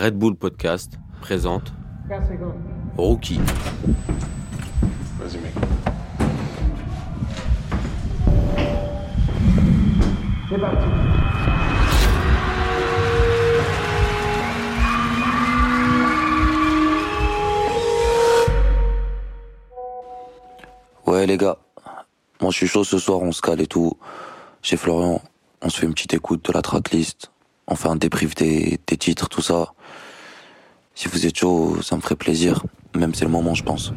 Red Bull Podcast présente Rookie. Vas-y, mec. C'est parti. Ouais les gars, moi je suis chaud ce soir, on se cale et tout. Chez Florian, on se fait une petite écoute de la tracklist, on fait un débrief des, des titres, tout ça. Si vous êtes chaud, ça me ferait plaisir, même c'est le moment je pense.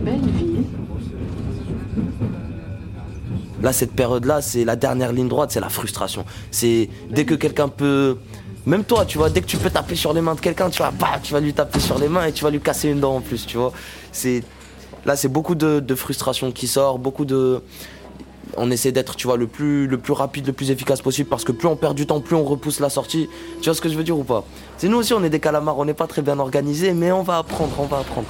Belle vie. Là, cette période-là, c'est la dernière ligne droite, c'est la frustration. C'est dès que quelqu'un peut. Même toi, tu vois, dès que tu peux taper sur les mains de quelqu'un, tu vas, bah, tu vas lui taper sur les mains et tu vas lui casser une dent en plus, tu vois. C'est là, c'est beaucoup de, de frustration qui sort, beaucoup de. On essaie d'être, tu vois, le plus, le plus rapide, le plus efficace possible parce que plus on perd du temps, plus on repousse la sortie. Tu vois ce que je veux dire ou pas? C'est nous aussi, on est des calamars, on n'est pas très bien organisés, mais on va apprendre, on va apprendre.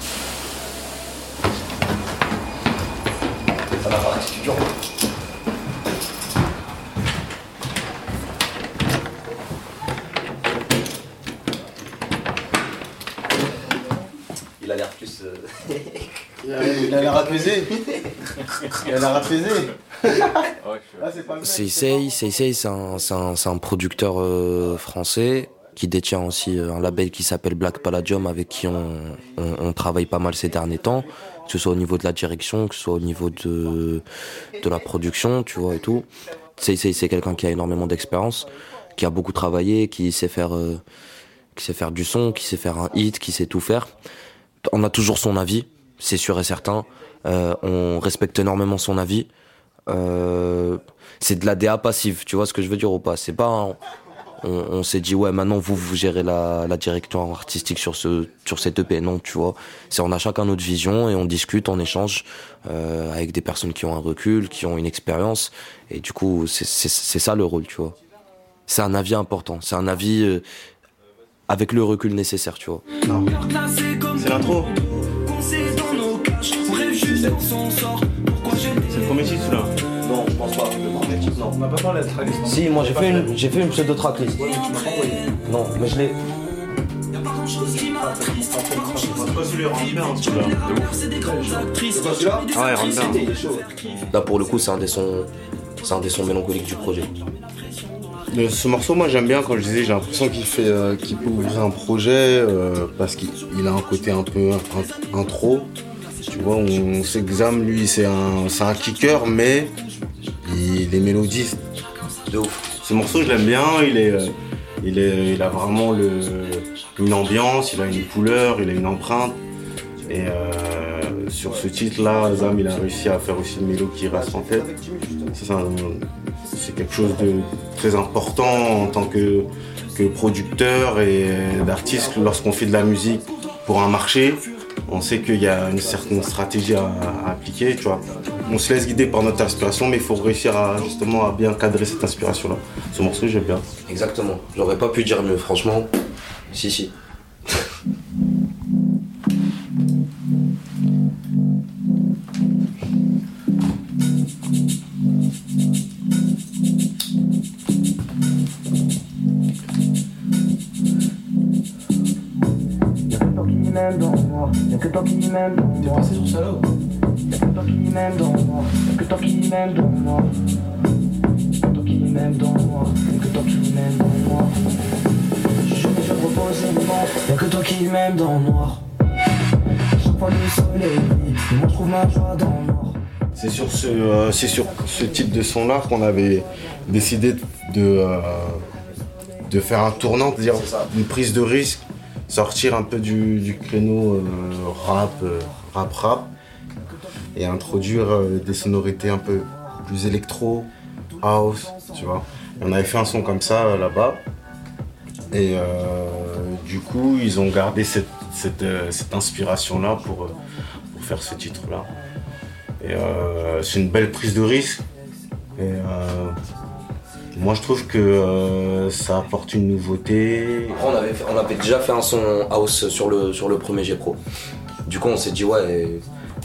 Il a l'air plus. euh, Il a il a l'air apaisé. Il a l'air apaisé. C'est. Seisei, Seisei, un, c'est un, c'est un producteur euh, français qui détient aussi euh, un label qui s'appelle Black Palladium avec qui on, on, on travaille pas mal ces derniers temps, que ce soit au niveau de la direction, que ce soit au niveau de, de la production, tu vois, et tout. Seisei, c'est quelqu'un qui a énormément d'expérience, qui a beaucoup travaillé, qui sait faire, euh, qui sait faire du son, qui sait faire un hit, qui sait tout faire. On a toujours son avis, c'est sûr et certain. Euh, on respecte énormément son avis. Euh, c'est de la DA passive, tu vois ce que je veux dire ou pas? C'est pas, un- on, on s'est dit ouais maintenant vous vous gérez la, la direction artistique sur ce sur cette EP, non tu vois. C'est on a chacun notre vision et on discute, on échange euh, avec des personnes qui ont un recul, qui ont une expérience et du coup c'est c'est c'est ça le rôle, tu vois. C'est un avis important, c'est un avis euh, avec le recul nécessaire, tu vois. C'est l'intro. Premier titre là. Non, je pense pas. Le premier titre, non. On n'a pas parlé de la tracklist. Si, moi j'ai fait une, j'ai fait une pseudo tracklist. Non, mais je l'ai. Pas celui-là, rentre bien, hein, celui-là. Ah ouais, rentre bien. Là pour le coup, c'est un des sons, c'est un des sons mélancoliques du projet. Ce morceau, moi j'aime bien quand je disais, j'ai l'impression qu'il fait, euh, qu'il peut ouvrir un projet euh, parce qu'il il a un côté un peu in- intro. Tu vois, on Zam, lui, c'est un, c'est un kicker, mais il est mélodiste. De ouf. Ce morceau, je l'aime bien. Il est, euh, il est, il a vraiment le, une ambiance, il a une couleur, il a une empreinte. Et euh, sur ce titre-là, Zam, il a réussi à faire aussi une mélodie qui reste en tête. C'est quelque chose de très important en tant que, que producteur et d'artiste lorsqu'on fait de la musique pour un marché. On sait qu'il y a une certaine stratégie à, appliquer, tu vois. On se laisse guider par notre inspiration, mais il faut réussir à justement à bien cadrer cette inspiration-là. Ce morceau, j'aime bien. Exactement. J'aurais pas pu dire mieux, franchement. Si, si. M'aimes dans moi. Y'a que toi qui m'aimes dans moi. T'es passé sur là Y'a que toi qui m'aimes dans moi. Y'a que toi qui m'aimes dans moi. Y'a que toi qui m'aimes dans moi. Y'a que toi qui m'aimes dans moi. Je me fais proposer le vent. Y'a que toi qui m'aimes dans noir. Chaque fois le soleil moi je trouve ma joie dans noir. C'est sur ce, euh, c'est sur ce type de son-là qu'on avait décidé de, euh, de faire un tournant, c'est-à-dire une prise de risque, sortir un peu du, créneau euh, rap, euh, rap, rap, et introduire euh, des sonorités un peu plus électro, house, tu vois. On avait fait un son comme ça là-bas. Et du coup, ils ont gardé cette, inspiration-là pour, pour faire ce titre-là. Et c'est une belle prise de risque. Moi, je trouve que euh, ça apporte une nouveauté. Après, on avait, fait- on avait déjà fait un son house sur le, sur le premier G Pro. Du coup, on s'est dit, ouais,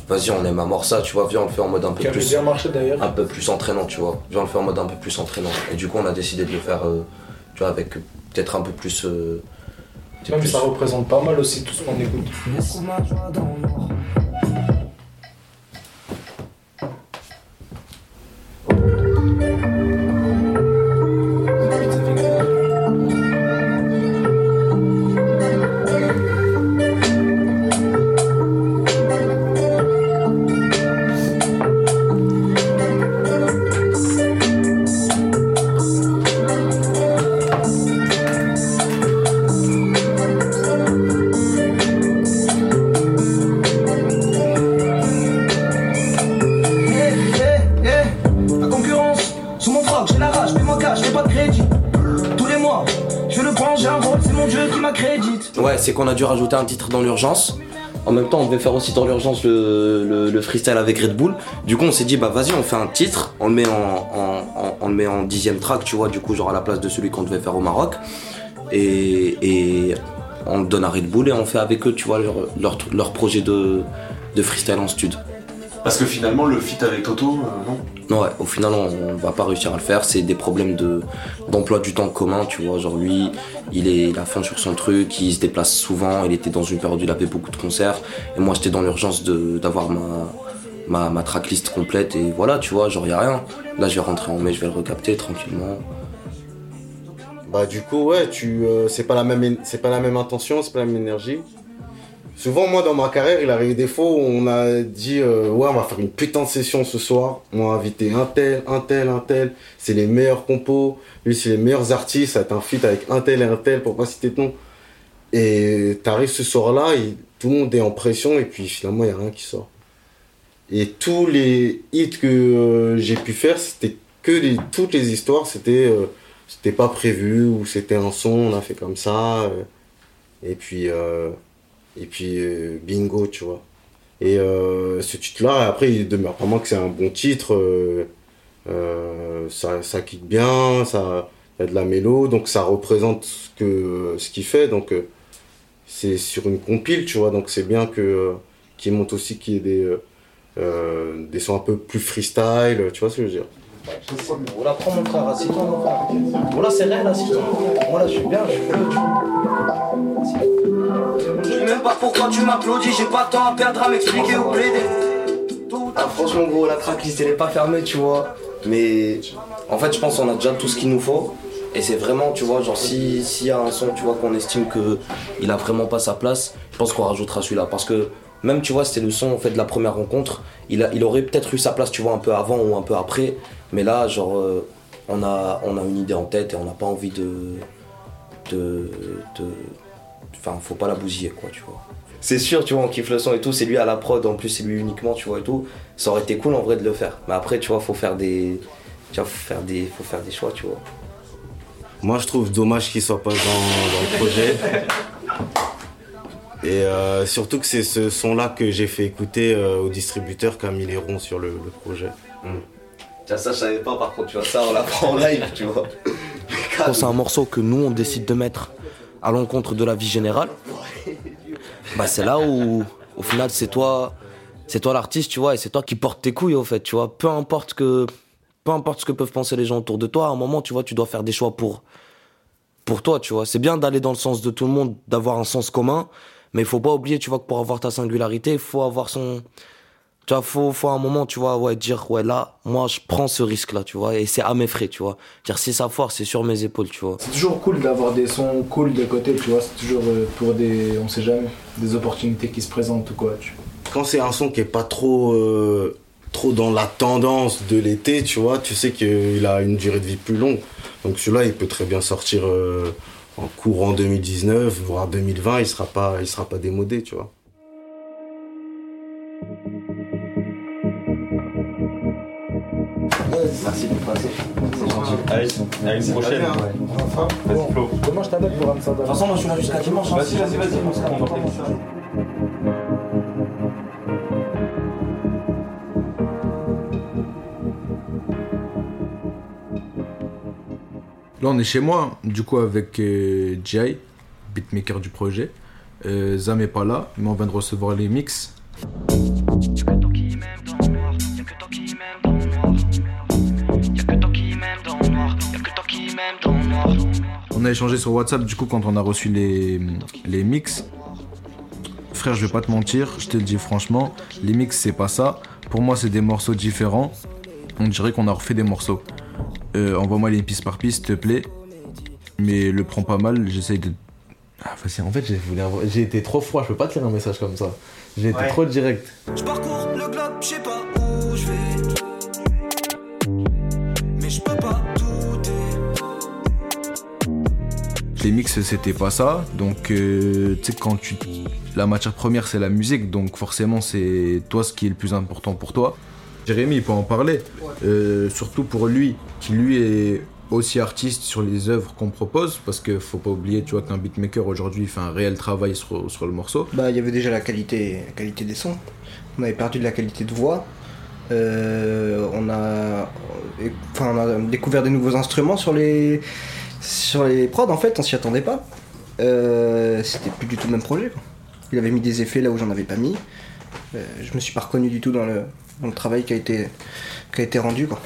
vas-y, on aime à mort ça, tu vois, viens, on le fait en mode un peu Qui plus. bien marché d'ailleurs. un peu plus entraînant, tu vois. Viens, on le fait en mode un peu plus entraînant. Et du coup, on a décidé de le faire, euh, tu vois, avec peut-être un peu plus. euh, Même plus- ça représente pas mal aussi tout ce qu'on écoute. C'est qu'on a dû rajouter un titre dans l'urgence. En même temps, on devait faire aussi dans l'urgence le, le- le freestyle avec Red Bull. Du coup, on s'est dit, bah vas-y, on fait un titre, on le met en, dixième track, tu vois, du coup, genre à la place de celui qu'on devait faire au Maroc. Et, on le donne à Red Bull et on fait avec eux, tu vois, leur, projet de, de freestyle en stud. Parce que finalement, le feat avec Toto, euh, non? Non, ouais, au final, on va pas réussir à le faire. C'est des problèmes de d'emploi du temps commun, tu vois. Genre, lui, il est il a fond sur son truc, il se déplace souvent. Il était dans une période où il avait beaucoup de concerts. Et moi, j'étais dans l'urgence de- d'avoir ma, ma, ma tracklist complète. Et voilà, tu vois, genre, y a rien. Là, je vais rentrer en mai, je vais le recapter tranquillement. Bah du coup ouais tu euh, c'est pas la même é- c'est pas la même intention, c'est pas la même énergie. Souvent moi dans ma carrière il arrive des fois où on a dit euh, ouais on va faire une putain de session ce soir, on va inviter un tel, un tel, un tel, c'est les meilleurs compos, lui c'est les meilleurs artistes, ça un feat avec un tel et un tel pour pas citer nom. Et t'arrives ce soir-là, et tout le monde est en pression et puis finalement il y a rien qui sort. Et tous les hits que euh, j'ai pu faire, c'était que toutes les histoires, c'était euh, c'était pas prévu ou c'était un son, on a fait comme ça. et puis, et puis euh, bingo, tu vois. Et euh, ce titre-là, après, il demeure vraiment que c'est un bon titre. euh, ça, ça kick bien, ça y a de la mélo, donc ça représente ce ce qu'il fait. Donc c'est sur une compile, tu vois. Donc c'est bien qu'il monte aussi qu'il y ait des des sons un peu plus freestyle, tu vois ce que je veux dire. Voilà, prends mon frère, assieds-toi mon frère. Voilà, c'est réel, assieds-toi. Voilà, je suis bien, même pas pourquoi tu m'applaudis, j'ai pas de temps à perdre à m'expliquer ou plaider. Ah, franchement, gros, la tracklist, elle est pas fermée, tu vois. Mais en fait, je pense qu'on a déjà tout ce qu'il nous faut. Et c'est vraiment, tu vois, genre, si- s'il y a un son, tu vois, qu'on estime que il a vraiment pas sa place, je pense qu'on rajoutera celui-là. Parce que même, tu vois, c'était le son, en fait, de la première rencontre. Il, a, il aurait peut-être eu sa place, tu vois, un peu avant ou un peu après. Mais là, genre, euh, on, a, on a une idée en tête et on n'a pas envie de. de. Enfin, faut pas la bousiller, quoi, tu vois. C'est sûr, tu vois, on kiffe le son et tout, c'est lui à la prod, en plus c'est lui uniquement, tu vois, et tout. Ça aurait été cool en vrai de le faire. Mais après, tu vois, faut faire des. Tu vois, faut faire des, faut faire des choix, tu vois. Moi, je trouve dommage qu'il soit pas dans, dans le projet. Et euh, surtout que c'est ce son-là que j'ai fait écouter euh, au distributeur qui a mis les ronds sur le, le projet. Ça, ça, je savais pas, par contre, tu vois, ça, on l'apprend en live, tu vois. Quand c'est un morceau que nous, on décide de mettre à l'encontre de la vie générale, bah c'est là où, au final, c'est toi, c'est toi l'artiste, tu vois, et c'est toi qui portes tes couilles, au fait, tu vois. Peu importe que, peu importe ce que peuvent penser les gens autour de toi, à un moment, tu vois, tu dois faire des choix pour, pour toi, tu vois. C'est bien d'aller dans le sens de tout le monde, d'avoir un sens commun, mais il faut pas oublier, tu vois, que pour avoir ta singularité, il faut avoir son, tu vois, faut, faut à un moment, tu vois, ouais, dire, ouais, là, moi, je prends ce risque-là, tu vois, et c'est à mes frais, tu vois. Dire, si ça foire, c'est sur mes épaules, tu vois. C'est toujours cool d'avoir des sons cool de côté, tu vois. C'est toujours euh, pour des, on sait jamais, des opportunités qui se présentent ou quoi. Tu vois. Quand c'est un son qui est pas trop, euh, trop dans la tendance de l'été, tu vois, tu sais qu'il a une durée de vie plus longue. Donc celui-là, il peut très bien sortir euh, en courant 2019, voire 2020, il sera pas, il sera pas démodé, tu vois. Merci de passer. C'est gentil. Allez, à une prochaine. Vas-y, Flo. Comment je t'appelle pour Amsterdam De toute façon, moi je suis là jusqu'à dimanche. Vas-y, vas-y, vas-y, on ça. Là, on est chez moi, du coup, avec euh, Jai, beatmaker du projet. Euh, Zam est pas là, mais on vient de recevoir les mix. On a échangé sur WhatsApp, du coup, quand on a reçu les, les mix. Frère, je vais pas te mentir, je te le dis franchement, les mix, c'est pas ça. Pour moi, c'est des morceaux différents. On dirait qu'on a refait des morceaux. Euh, Envoie-moi les pistes par piste, s'il te plaît. Mais le prends pas mal, j'essaye de. Ah, vas-y, en fait, j'ai voulu été trop froid, je peux pas te lire un message comme ça. J'ai été trop direct. Je parcours le globe, je sais pas où je vais. Les mix, c'était pas ça. Donc, euh, tu sais, quand tu. La matière première, c'est la musique. Donc, forcément, c'est toi ce qui est le plus important pour toi. Jérémy, il peut en parler. Euh, surtout pour lui, qui lui est aussi artiste sur les œuvres qu'on propose. Parce que faut pas oublier, tu vois, qu'un beatmaker aujourd'hui fait un réel travail sur, sur le morceau. Bah, il y avait déjà la qualité, qualité des sons. On avait perdu de la qualité de voix. Euh, on, a, enfin, on a découvert des nouveaux instruments sur les, sur les prods, en fait, on s'y attendait pas. Euh, C'était plus du tout le même projet. quoi. Il avait mis des effets là où j'en avais pas mis. Euh, je me suis pas reconnu du tout dans le, travail qui a été, rendu. Quoi.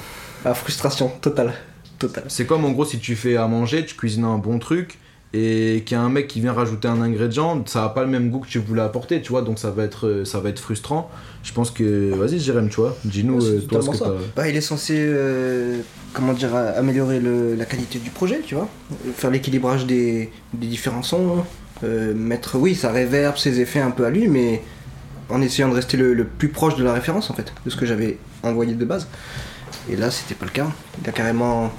La frustration totale. totale. C'est comme en gros si tu fais à manger, tu cuisines un bon truc et qu'il y a un mec qui vient rajouter un ingrédient, ça a pas le même goût que tu voulais apporter, tu vois, donc ça va être, euh, ça va être frustrant. Je pense que, vas-y Jérém, tu vois, dis-nous Ouais, euh, toi ce que ça. t'as. Bah, il est censé, euh, comment dire, a- améliorer le- la qualité du projet, tu vois. Faire l'équilibrage des, des différents sons. euh, mettre, oui, sa réverb, ses effets un peu à lui, mais en essayant de rester le, le plus proche de la référence, en fait, de ce que j'avais envoyé de base. Et là, c'était pas le cas. Il a carrément,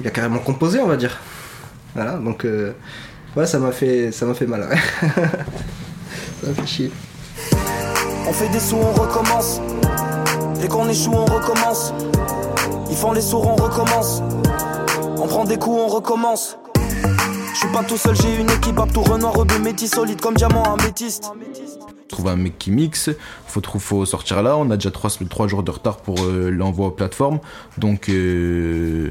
il a carrément composé, on va dire. Voilà, donc, euh, ouais, ça m'a fait, ça m'a fait mal. ouais. ça m'a fait chier. On fait des sous, on recommence. Et qu'on échoue, on recommence. Ils font les sourds, on recommence. On prend des coups, on recommence. Je suis pas tout seul, j'ai une équipe à tout renoir deux métis solide comme diamant améthyste. Trouver un mec qui mixe, faut, faut sortir là, on a déjà 3, jours de retard pour euh, l'envoi aux plateformes, donc euh,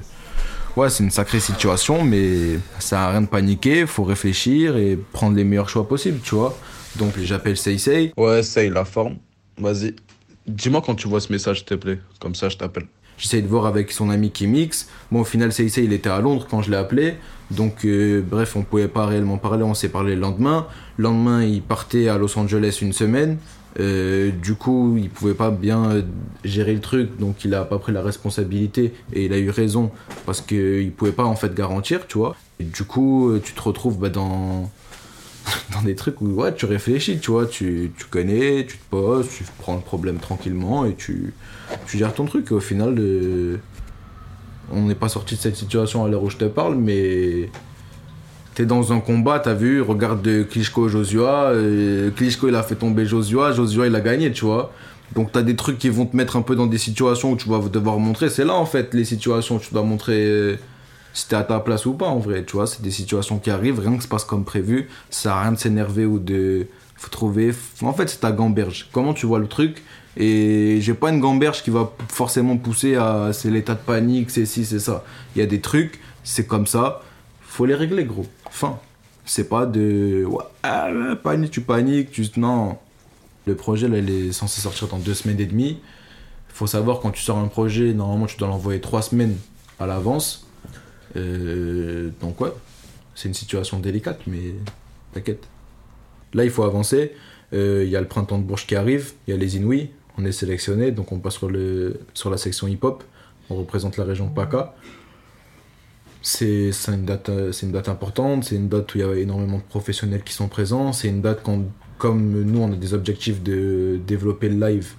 ouais c'est une sacrée situation, mais ça a rien de paniquer, faut réfléchir et prendre les meilleurs choix possibles, tu vois. Donc j'appelle Say. Ouais, Say, la forme. Vas-y. Dis-moi quand tu vois ce message, s'il te plaît. Comme ça, je t'appelle. J'essaye de voir avec son ami qui mixe. Bon, au final, CIC, il était à Londres quand je l'ai appelé. Donc, euh, bref, on pouvait pas réellement parler. On s'est parlé le lendemain. Le lendemain, il partait à Los Angeles une semaine. Euh, du coup, il pouvait pas bien euh, gérer le truc. Donc, il a pas pris la responsabilité. Et il a eu raison. Parce qu'il pouvait pas, en fait, garantir, tu vois. Et du coup, euh, tu te retrouves bah, dans dans des trucs où tu réfléchis, tu vois, tu, connais, tu te poses, tu prends le problème tranquillement et tu, tu gères ton truc. Au final, on n'est pas sorti de cette situation à l'heure où je te parle, mais t'es dans un combat, t'as vu, regarde de Klitschko Joshua, euh, Klitschko il a fait tomber Joshua, Joshua il a gagné, tu vois. Donc t'as des trucs qui vont te mettre un peu dans des situations où tu vas devoir montrer. C'est là en fait les situations où tu dois montrer euh, si t'es à ta place ou pas en vrai, tu vois. C'est des situations qui arrivent, rien que se passe comme prévu. Ça à rien de s'énerver ou de. Faut trouver. En fait, c'est ta gamberge. Comment tu vois le truc? Et j'ai pas une gamberge qui va forcément pousser à c'est l'état de panique, c'est ci, c'est ça. Il y a des trucs, c'est comme ça. Faut les régler, gros. Fin. C'est pas de. Ah, ouais, panique, tu paniques, tu. Non. Le projet, là, il est censé sortir dans deux semaines et demie. Faut savoir, quand tu sors un projet, normalement, tu dois l'envoyer trois semaines à l'avance. Euh, donc, ouais, c'est une situation délicate, mais t'inquiète. Là, il faut avancer. Euh, Il y a le printemps de Bourges qui arrive, il y a les Inouïs. On est sélectionné, donc on passe sur, le, sur la section hip-hop. On représente la région PACA. C'est une, date, euh, c'est une date importante, c'est une date où il y a énormément de professionnels qui sont présents. C'est une date quand, comme nous, on a des objectifs de développer le live.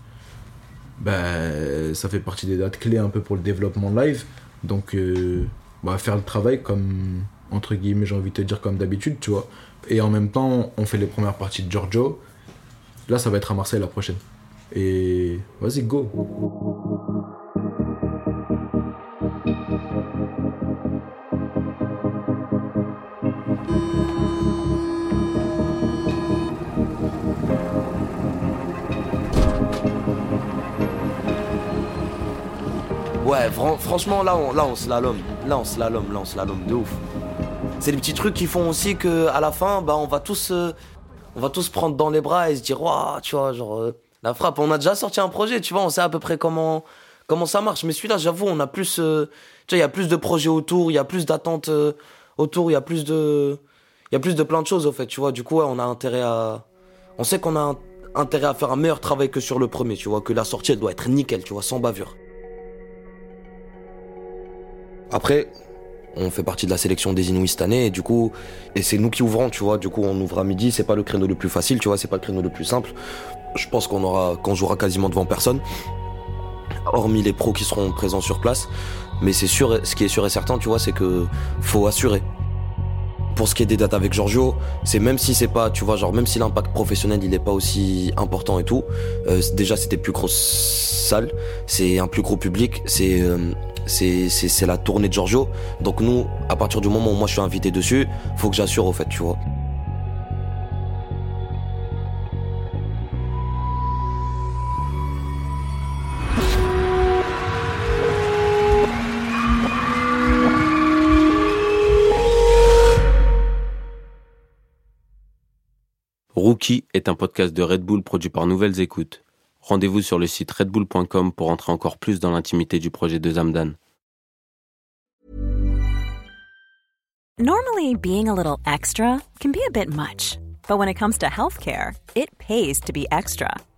Ben, ça fait partie des dates clés un peu pour le développement live. Donc, euh, va faire le travail comme, entre guillemets, j'ai envie de te dire comme d'habitude, tu vois. Et en même temps, on fait les premières parties de Giorgio. Là, ça va être à Marseille la prochaine. Et vas-y, go. Ouais, fran- franchement, là, on, là, on. Là, on slalom, là, on slalom de ouf. C'est les petits trucs qui font aussi que à la fin, bah, on va tous, euh, on va tous prendre dans les bras et se dire, waouh, tu vois, genre, euh, la frappe. On a déjà sorti un projet, tu vois, on sait à peu près comment, ça marche. Mais celui-là, j'avoue, on a plus, euh, il y a plus de projets autour, il y a plus d'attentes autour, il y a plus de, il y a plus de plein de choses, au fait, tu vois. Du coup, on a intérêt à, on sait qu'on a intérêt à faire un meilleur travail que sur le premier, tu vois, que la sortie, elle doit être nickel, tu vois, sans bavure. Après, on fait partie de la sélection des Inuits cette année et du coup, et c'est nous qui ouvrons, tu vois. Du coup, on ouvre à midi, c'est pas le créneau le plus facile, tu vois, c'est pas le créneau le plus simple. Je pense qu'on aura, qu'on jouera quasiment devant personne, hormis les pros qui seront présents sur place. Mais c'est sûr, ce qui est sûr et certain, tu vois, c'est que faut assurer. Pour ce qui est des dates avec Giorgio, c'est même si c'est pas, tu vois, genre même si l'impact professionnel il est pas aussi important et tout, euh, déjà c'était plus grosse salle, c'est un plus gros public, c'est euh, c'est la tournée de Giorgio. Donc nous, à partir du moment où moi je suis invité dessus, faut que j'assure au fait, tu vois. Rookie est un podcast de Red Bull produit par Nouvelles Écoutes. Rendez-vous sur le site redbull.com pour entrer encore plus dans l'intimité du projet de Zamdan. Normally, being a little extra can be a bit much, but when it comes to healthcare, it pays to be extra.